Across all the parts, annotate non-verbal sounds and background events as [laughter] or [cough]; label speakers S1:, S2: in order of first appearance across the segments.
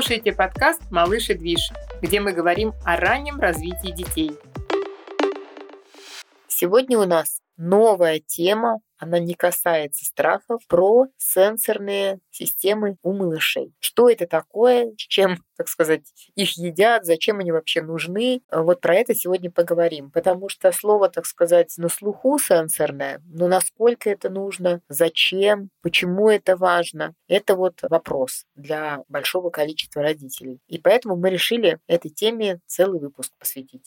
S1: Слушаете подкаст «Малыш и Движ», где мы говорим о раннем развитии детей. Сегодня у нас новая тема она не касается страхов, про сенсорные системы у малышей. Что это такое, чем, так сказать, их едят, зачем они вообще нужны. Вот про это сегодня поговорим, потому что слово, так сказать, на слуху сенсорное, но насколько это нужно, зачем, почему это важно, это вот вопрос для большого количества родителей. И поэтому мы решили этой теме целый выпуск посвятить.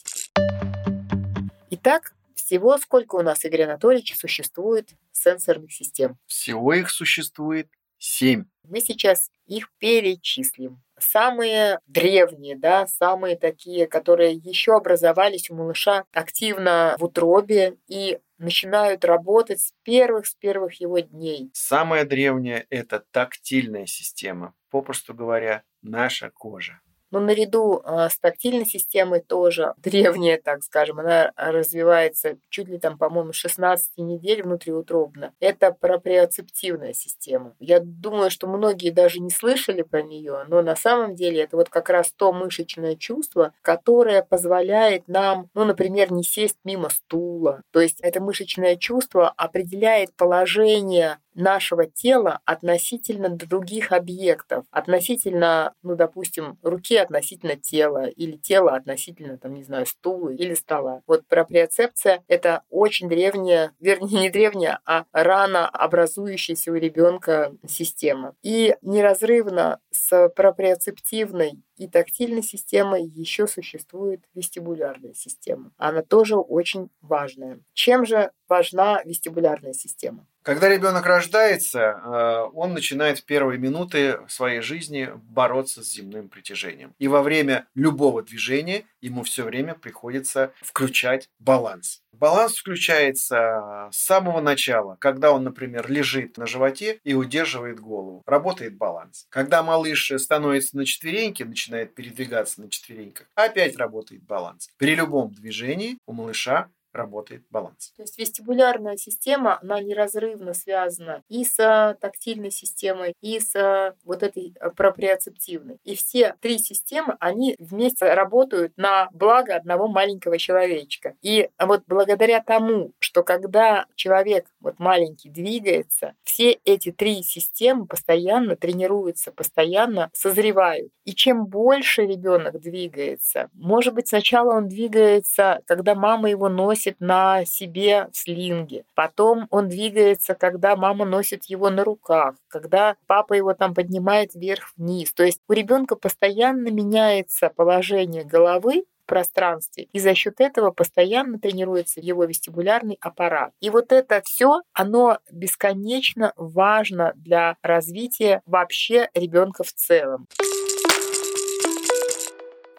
S1: Итак, всего сколько у нас, Игорь Анатольевич, существует сенсорных систем?
S2: Всего их существует семь.
S1: Мы сейчас их перечислим. Самые древние, да, самые такие, которые еще образовались у малыша активно в утробе и начинают работать с первых, с первых его дней.
S2: Самая древняя – это тактильная система, попросту говоря, наша кожа.
S1: Но наряду а, с тактильной системой тоже древняя, так скажем, она развивается чуть ли там, по-моему, 16 недель внутриутробно. Это проприоцептивная система. Я думаю, что многие даже не слышали про нее, но на самом деле это вот как раз то мышечное чувство, которое позволяет нам, ну, например, не сесть мимо стула. То есть это мышечное чувство определяет положение нашего тела относительно других объектов, относительно, ну, допустим, руки относительно тела или тело относительно, там, не знаю, стула или стола. Вот проприоцепция — это очень древняя, вернее, не древняя, а рано образующаяся у ребенка система. И неразрывно с проприоцептивной и тактильной системой еще существует вестибулярная система. Она тоже очень важная. Чем же важна вестибулярная система?
S2: Когда ребенок рождается, э, он начинает в первые минуты своей жизни бороться с земным притяжением. И во время любого движения ему все время приходится включать баланс. Баланс включается с самого начала, когда он, например, лежит на животе и удерживает голову. Работает баланс. Когда малыш становится на четвереньки, начинает передвигаться на четвереньках, опять работает баланс. При любом движении у малыша работает баланс.
S1: То есть вестибулярная система, она неразрывно связана и с тактильной системой, и с вот этой проприоцептивной. И все три системы, они вместе работают на благо одного маленького человечка. И вот благодаря тому, что когда человек вот маленький двигается, все эти три системы постоянно тренируются, постоянно созревают. И чем больше ребенок двигается, может быть, сначала он двигается, когда мама его носит носит на себе в слинге. Потом он двигается, когда мама носит его на руках, когда папа его там поднимает вверх-вниз. То есть у ребенка постоянно меняется положение головы в пространстве, и за счет этого постоянно тренируется его вестибулярный аппарат. И вот это все, оно бесконечно важно для развития вообще ребенка в целом.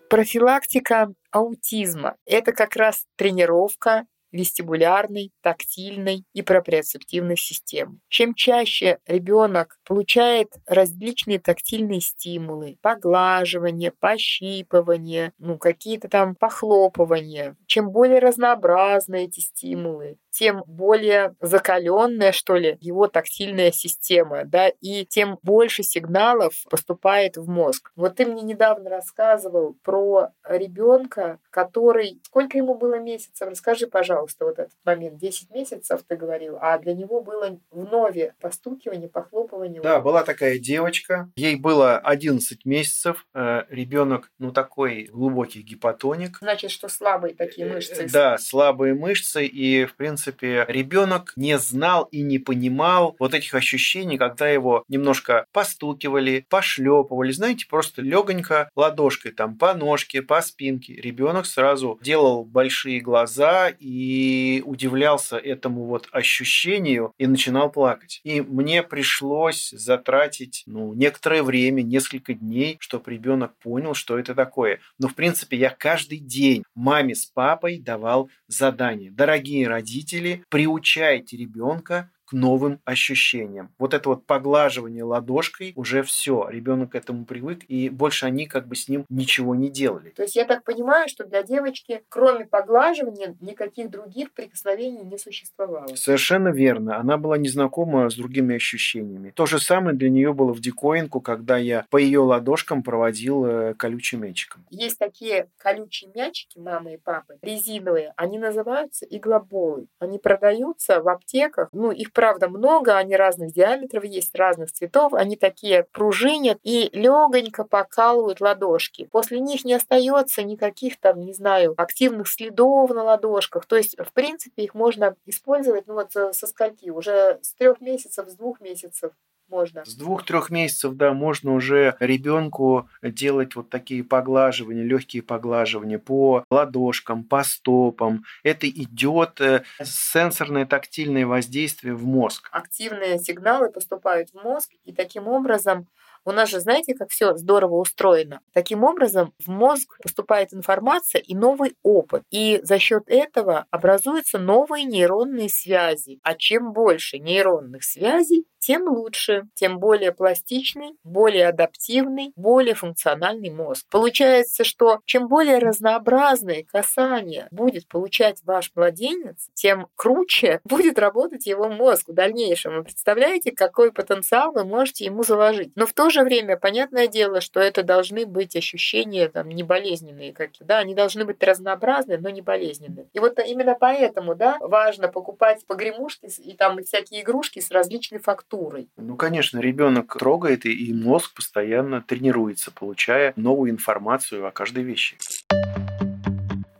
S1: Профилактика аутизма – это как раз тренировка вестибулярной, тактильной и проприоцептивной системы. Чем чаще ребенок получает различные тактильные стимулы, поглаживание, пощипывание, ну, какие-то там похлопывания, чем более разнообразны эти стимулы, тем более закаленная, что ли, его тактильная система, да, и тем больше сигналов поступает в мозг. Вот ты мне недавно рассказывал про ребенка, который... Сколько ему было месяцев? Расскажи, пожалуйста, вот этот момент. 10 месяцев, ты говорил, а для него было вновь постукивание, похлопывание.
S2: Да, была такая девочка, ей было 11 месяцев, э, ребенок, ну, такой глубокий гипотоник.
S1: Значит, что слабые такие мышцы.
S2: Да, слабые мышцы, и, в принципе, принципе, ребенок не знал и не понимал вот этих ощущений, когда его немножко постукивали, пошлепывали, знаете, просто легонько ладошкой там по ножке, по спинке. Ребенок сразу делал большие глаза и удивлялся этому вот ощущению и начинал плакать. И мне пришлось затратить ну, некоторое время, несколько дней, чтобы ребенок понял, что это такое. Но, в принципе, я каждый день маме с папой давал задание. Дорогие родители, родители, приучайте ребенка к новым ощущениям. Вот это вот поглаживание ладошкой уже все, ребенок к этому привык, и больше они как бы с ним ничего не делали.
S1: То есть я так понимаю, что для девочки, кроме поглаживания, никаких других прикосновений не существовало.
S2: Совершенно верно. Она была незнакома с другими ощущениями. То же самое для нее было в диковинку, когда я по ее ладошкам проводил э, колючим мячиком.
S1: Есть такие колючие мячики мамы и папы, резиновые. Они называются иглоболы. Они продаются в аптеках. Ну, их, правда, много. Они разных диаметров есть, разных цветов. Они такие пружинят и легонько покалывают ладошки. После них не остается никаких там, не знаю, активных следов на ладошках. То есть, в принципе, их можно использовать, ну вот со скольки? Уже с трех месяцев, с двух месяцев можно.
S2: С двух-трех месяцев, да, можно уже ребенку делать вот такие поглаживания, легкие поглаживания по ладошкам, по стопам. Это идет э, сенсорное тактильное воздействие в мозг.
S1: Активные сигналы поступают в мозг, и таким образом у нас же, знаете, как все здорово устроено. Таким образом, в мозг поступает информация и новый опыт. И за счет этого образуются новые нейронные связи. А чем больше нейронных связей, тем лучше, тем более пластичный, более адаптивный, более функциональный мозг. Получается, что чем более разнообразное касание будет получать ваш младенец, тем круче [laughs] будет работать его мозг в дальнейшем. Вы представляете, какой потенциал вы можете ему заложить. Но в то же время, понятное дело, что это должны быть ощущения там, не болезненные какие да, они должны быть разнообразные, но не болезненные. И вот именно поэтому, да, важно покупать погремушки и там всякие игрушки с различной фактурой.
S2: Ну, конечно, ребенок трогает, и мозг постоянно тренируется, получая новую информацию о каждой вещи.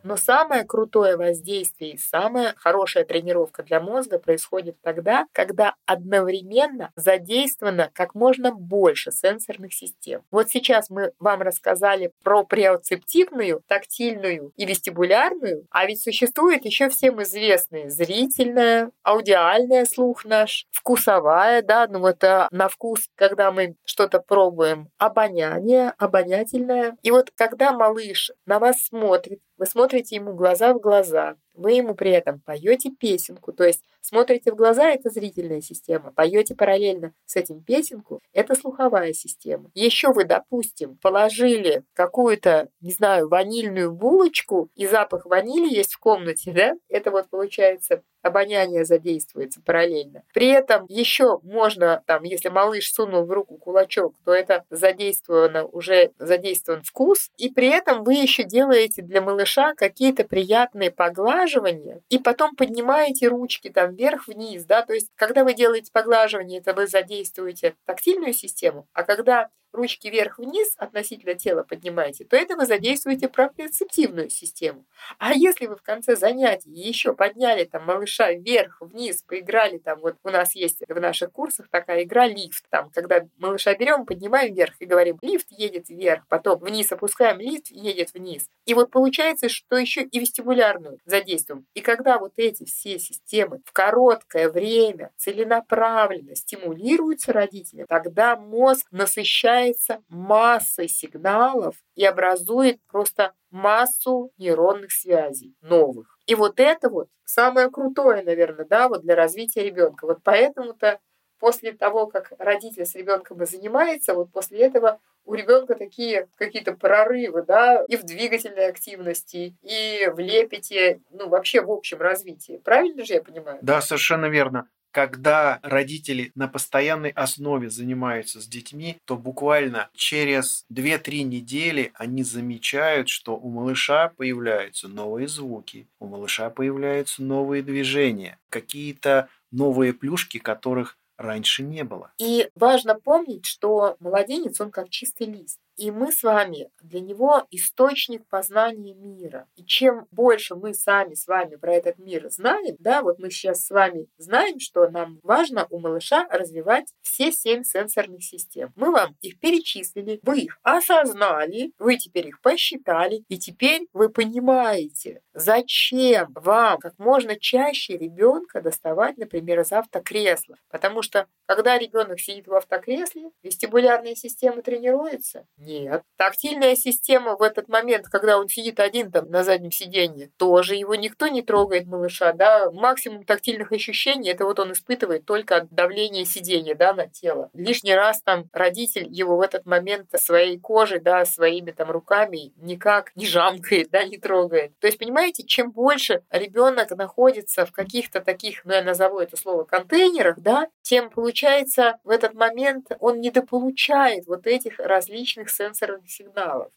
S1: Но самое крутое воздействие и самая хорошая тренировка для мозга происходит тогда, когда одновременно задействовано как можно больше сенсорных систем. Вот сейчас мы вам рассказали про преоцептивную, тактильную и вестибулярную, а ведь существует еще всем известные зрительная, аудиальная слух наш, вкусовая, да, ну а на вкус, когда мы что-то пробуем, обоняние, обонятельное. И вот когда малыш на вас смотрит, вы смотрите ему глаза в глаза, вы ему при этом поете песенку, то есть смотрите в глаза – это зрительная система, поете параллельно с этим песенку – это слуховая система. Еще вы, допустим, положили какую-то, не знаю, ванильную булочку, и запах ванили есть в комнате, да? Это вот получается обоняние задействуется параллельно. При этом еще можно, там, если малыш сунул в руку кулачок, то это задействовано, уже задействован вкус, и при этом вы еще делаете для малыша какие-то приятные поглаживания, и потом поднимаете ручки там вверх-вниз, да, то есть когда вы делаете поглаживание, это вы задействуете тактильную систему, а когда ручки вверх-вниз относительно тела поднимаете, то это вы задействуете проприоцептивную систему. А если вы в конце занятий еще подняли там малыша вверх-вниз, поиграли там, вот у нас есть в наших курсах такая игра лифт, там, когда малыша берем, поднимаем вверх и говорим, лифт едет вверх, потом вниз опускаем, лифт едет вниз. И вот получается, что еще и вестибулярную задействуем. И когда вот эти все системы в короткое время целенаправленно стимулируются родителям, тогда мозг насыщает насыщается массой сигналов и образует просто массу нейронных связей новых. И вот это вот самое крутое, наверное, да, вот для развития ребенка. Вот поэтому-то после того, как родитель с ребенком занимается, вот после этого у ребенка такие какие-то прорывы, да, и в двигательной активности, и в лепете, ну, вообще в общем развитии. Правильно же я понимаю?
S2: Да, совершенно верно когда родители на постоянной основе занимаются с детьми, то буквально через 2-3 недели они замечают, что у малыша появляются новые звуки, у малыша появляются новые движения, какие-то новые плюшки, которых раньше не было.
S1: И важно помнить, что младенец, он как чистый лист. И мы с вами для него источник познания мира. И чем больше мы сами с вами про этот мир знаем, да, вот мы сейчас с вами знаем, что нам важно у малыша развивать все семь сенсорных систем. Мы вам их перечислили, вы их осознали, вы теперь их посчитали, и теперь вы понимаете, зачем вам как можно чаще ребенка доставать, например, из автокресла. Потому что когда ребенок сидит в автокресле, вестибулярная система тренируется, Нет. Тактильная система в этот момент, когда он сидит один там на заднем сиденье, тоже его никто не трогает, малыша, да. Максимум тактильных ощущений это вот он испытывает только от давления сиденья, да, на тело. Лишний раз там родитель его в этот момент своей кожей, да, своими там руками никак не жамкает, да, не трогает. То есть, понимаете, чем больше ребенок находится в каких-то таких, ну, я назову это слово, контейнерах, да, тем получается в этот момент он недополучает вот этих различных сенсорных сигналов.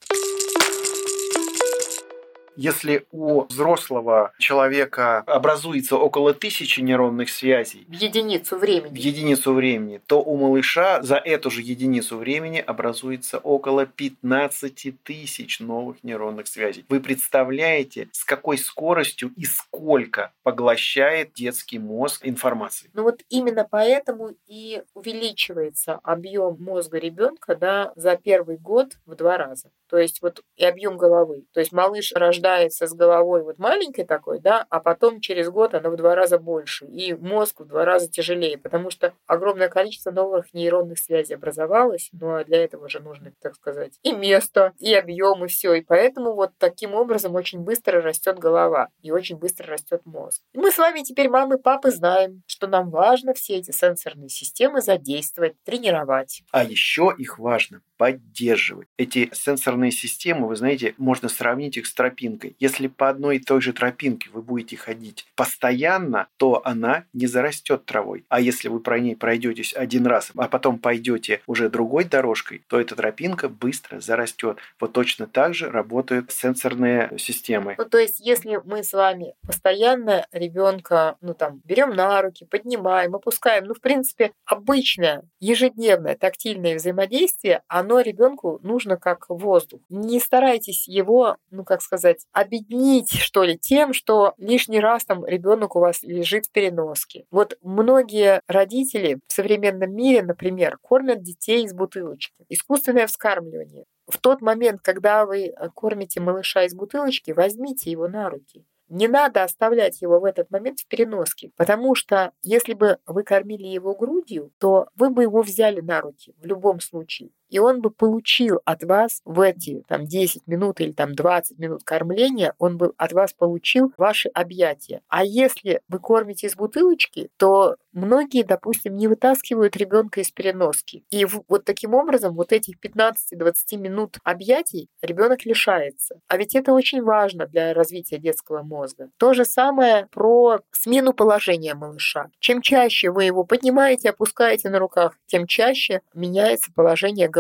S2: Если у взрослого человека образуется около тысячи нейронных связей
S1: в единицу времени,
S2: в единицу времени, то у малыша за эту же единицу времени образуется около 15 тысяч новых нейронных связей. Вы представляете, с какой скоростью и сколько поглощает детский мозг информации?
S1: Ну вот именно поэтому и увеличивается объем мозга ребенка да, за первый год в два раза. То есть вот и объем головы. То есть малыш рождается рождается с головой вот маленькой такой, да, а потом через год она в два раза больше, и мозг в два раза тяжелее, потому что огромное количество новых нейронных связей образовалось, ну а для этого же нужно, так сказать, и место, и объем, и все. И поэтому вот таким образом очень быстро растет голова, и очень быстро растет мозг. Мы с вами теперь, мамы папы, знаем, что нам важно все эти сенсорные системы задействовать, тренировать.
S2: А еще их важно поддерживать. Эти сенсорные системы, вы знаете, можно сравнить их с тропинкой. Если по одной и той же тропинке вы будете ходить постоянно, то она не зарастет травой. А если вы про ней пройдетесь один раз, а потом пойдете уже другой дорожкой, то эта тропинка быстро зарастет. Вот точно так же работают сенсорные системы.
S1: Ну, то есть, если мы с вами постоянно ребенка, ну там, берем на руки, поднимаем, опускаем, ну, в принципе, обычное ежедневное тактильное взаимодействие, оно оно ребенку нужно как воздух. Не старайтесь его, ну как сказать, объединить, что ли, тем, что лишний раз там ребенок у вас лежит в переноске. Вот многие родители в современном мире, например, кормят детей из бутылочки. Искусственное вскармливание. В тот момент, когда вы э, кормите малыша из бутылочки, возьмите его на руки. Не надо оставлять его в этот момент в переноске, потому что если бы вы кормили его грудью, то вы бы его взяли на руки в любом случае и он бы получил от вас в эти там 10 минут или там 20 минут кормления, он бы от вас получил ваши объятия. А если вы кормите из бутылочки, то многие, допустим, не вытаскивают ребенка из переноски. И вот таким образом вот этих 15-20 минут объятий ребенок лишается. А ведь это очень важно для развития детского мозга. То же самое про смену положения малыша. Чем чаще вы его поднимаете, опускаете на руках, тем чаще меняется положение головы,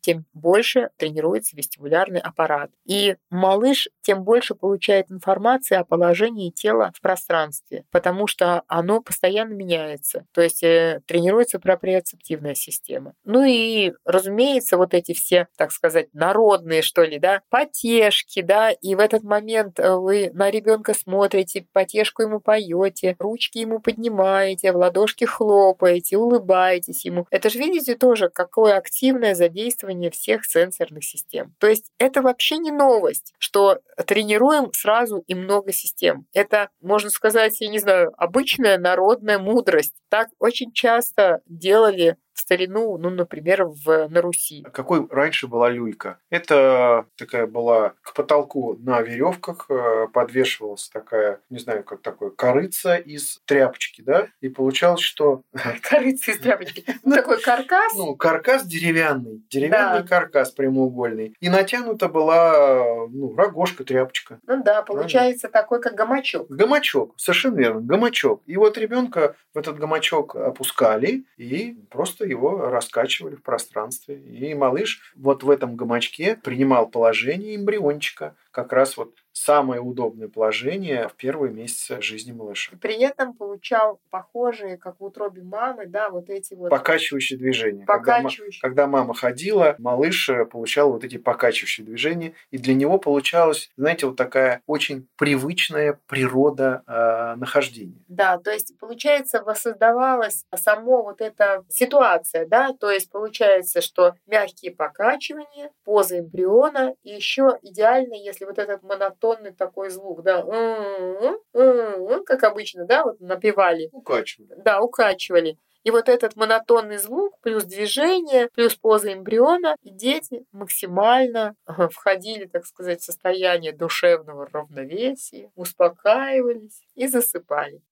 S1: тем больше тренируется вестибулярный аппарат. И малыш тем больше получает информации о положении тела в пространстве, потому что оно постоянно меняется. То есть э, тренируется проприоцептивная система. Ну и, разумеется, вот эти все, так сказать, народные, что ли, да, потешки, да, и в этот момент э, вы на ребенка смотрите, потешку ему поете, ручки ему поднимаете, в ладошки хлопаете, улыбаетесь ему. Это же, видите, тоже какое активное задействование всех сенсорных систем. То есть это вообще не новость, что тренируем сразу и много систем. Это, можно сказать, я не знаю, обычная народная мудрость. Так очень часто делали в старину, ну, например, в, на Руси.
S2: Какой раньше была люлька? Это такая была к потолку на веревках э, подвешивалась такая, не знаю, как такое, корыца из тряпочки, да? И получалось, что... [laughs]
S1: Корыца из тряпочки. [laughs] Ну, такой каркас.
S2: Ну, каркас деревянный. Деревянный каркас прямоугольный. И натянута была, ну, рогожка, тряпочка.
S1: Ну да, получается такой, как гамачок.
S2: Гамачок, совершенно верно, гамачок. И вот ребенка в этот гамачок опускали и просто просто его раскачивали в пространстве. И малыш вот в этом гамачке принимал положение эмбриончика, как раз вот самое удобное положение в первые месяцы жизни малыша.
S1: При этом получал похожие, как в утробе мамы, да, вот эти вот...
S2: Покачивающие движения. Покачивающие. Когда, когда мама ходила, малыш э, получал вот эти покачивающие движения, и для него получалась, знаете, вот такая очень привычная природа э, нахождения.
S1: Да, то есть, получается, воссоздавалась само вот эта ситуация, да, то есть, получается, что мягкие покачивания, поза эмбриона, и еще идеально, если вот этот монотон монотонный такой звук, да, как обычно, да, вот напевали.
S2: Укачивали.
S1: Да, укачивали. И вот этот монотонный звук плюс движение, плюс поза эмбриона, и дети максимально входили, так сказать, в состояние душевного равновесия, успокаивались и засыпали.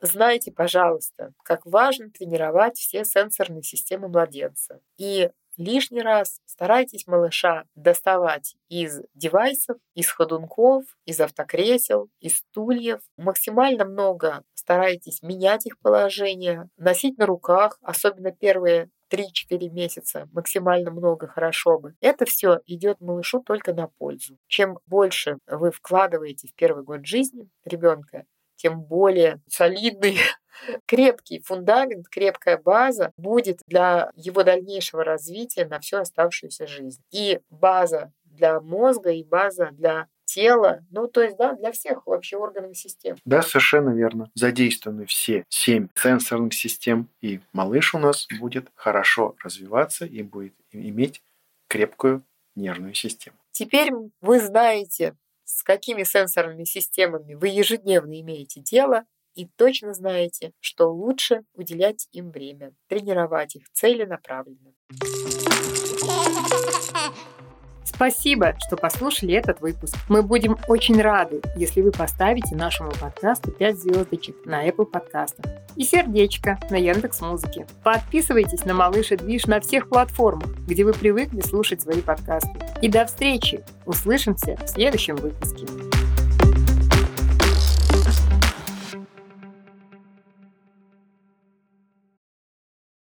S1: Знайте, пожалуйста, как важно тренировать все сенсорные системы младенца. И лишний раз старайтесь малыша доставать из девайсов, из ходунков, из автокресел, из стульев. Максимально много старайтесь менять их положение, носить на руках, особенно первые 3-4 месяца максимально много хорошо бы. Это все идет малышу только на пользу. Чем больше вы вкладываете в первый год жизни ребенка, тем более солидный, крепкий фундамент, крепкая база будет для его дальнейшего развития на всю оставшуюся жизнь. И база для мозга, и база для тела, ну, то есть, да, для всех вообще органов систем.
S2: Да, совершенно верно. Задействованы все семь сенсорных систем, и малыш у нас будет хорошо развиваться и будет иметь крепкую нервную систему.
S1: Теперь вы знаете, с какими сенсорными системами вы ежедневно имеете дело, и точно знаете, что лучше уделять им время, тренировать их целенаправленно. Спасибо, что послушали этот выпуск. Мы будем очень рады, если вы поставите нашему подкасту 5 звездочек на Apple подкастах и сердечко на Яндекс Музыке. Подписывайтесь на Малыш и Движ на всех платформах, где вы привыкли слушать свои подкасты. И до встречи! Услышимся в следующем выпуске.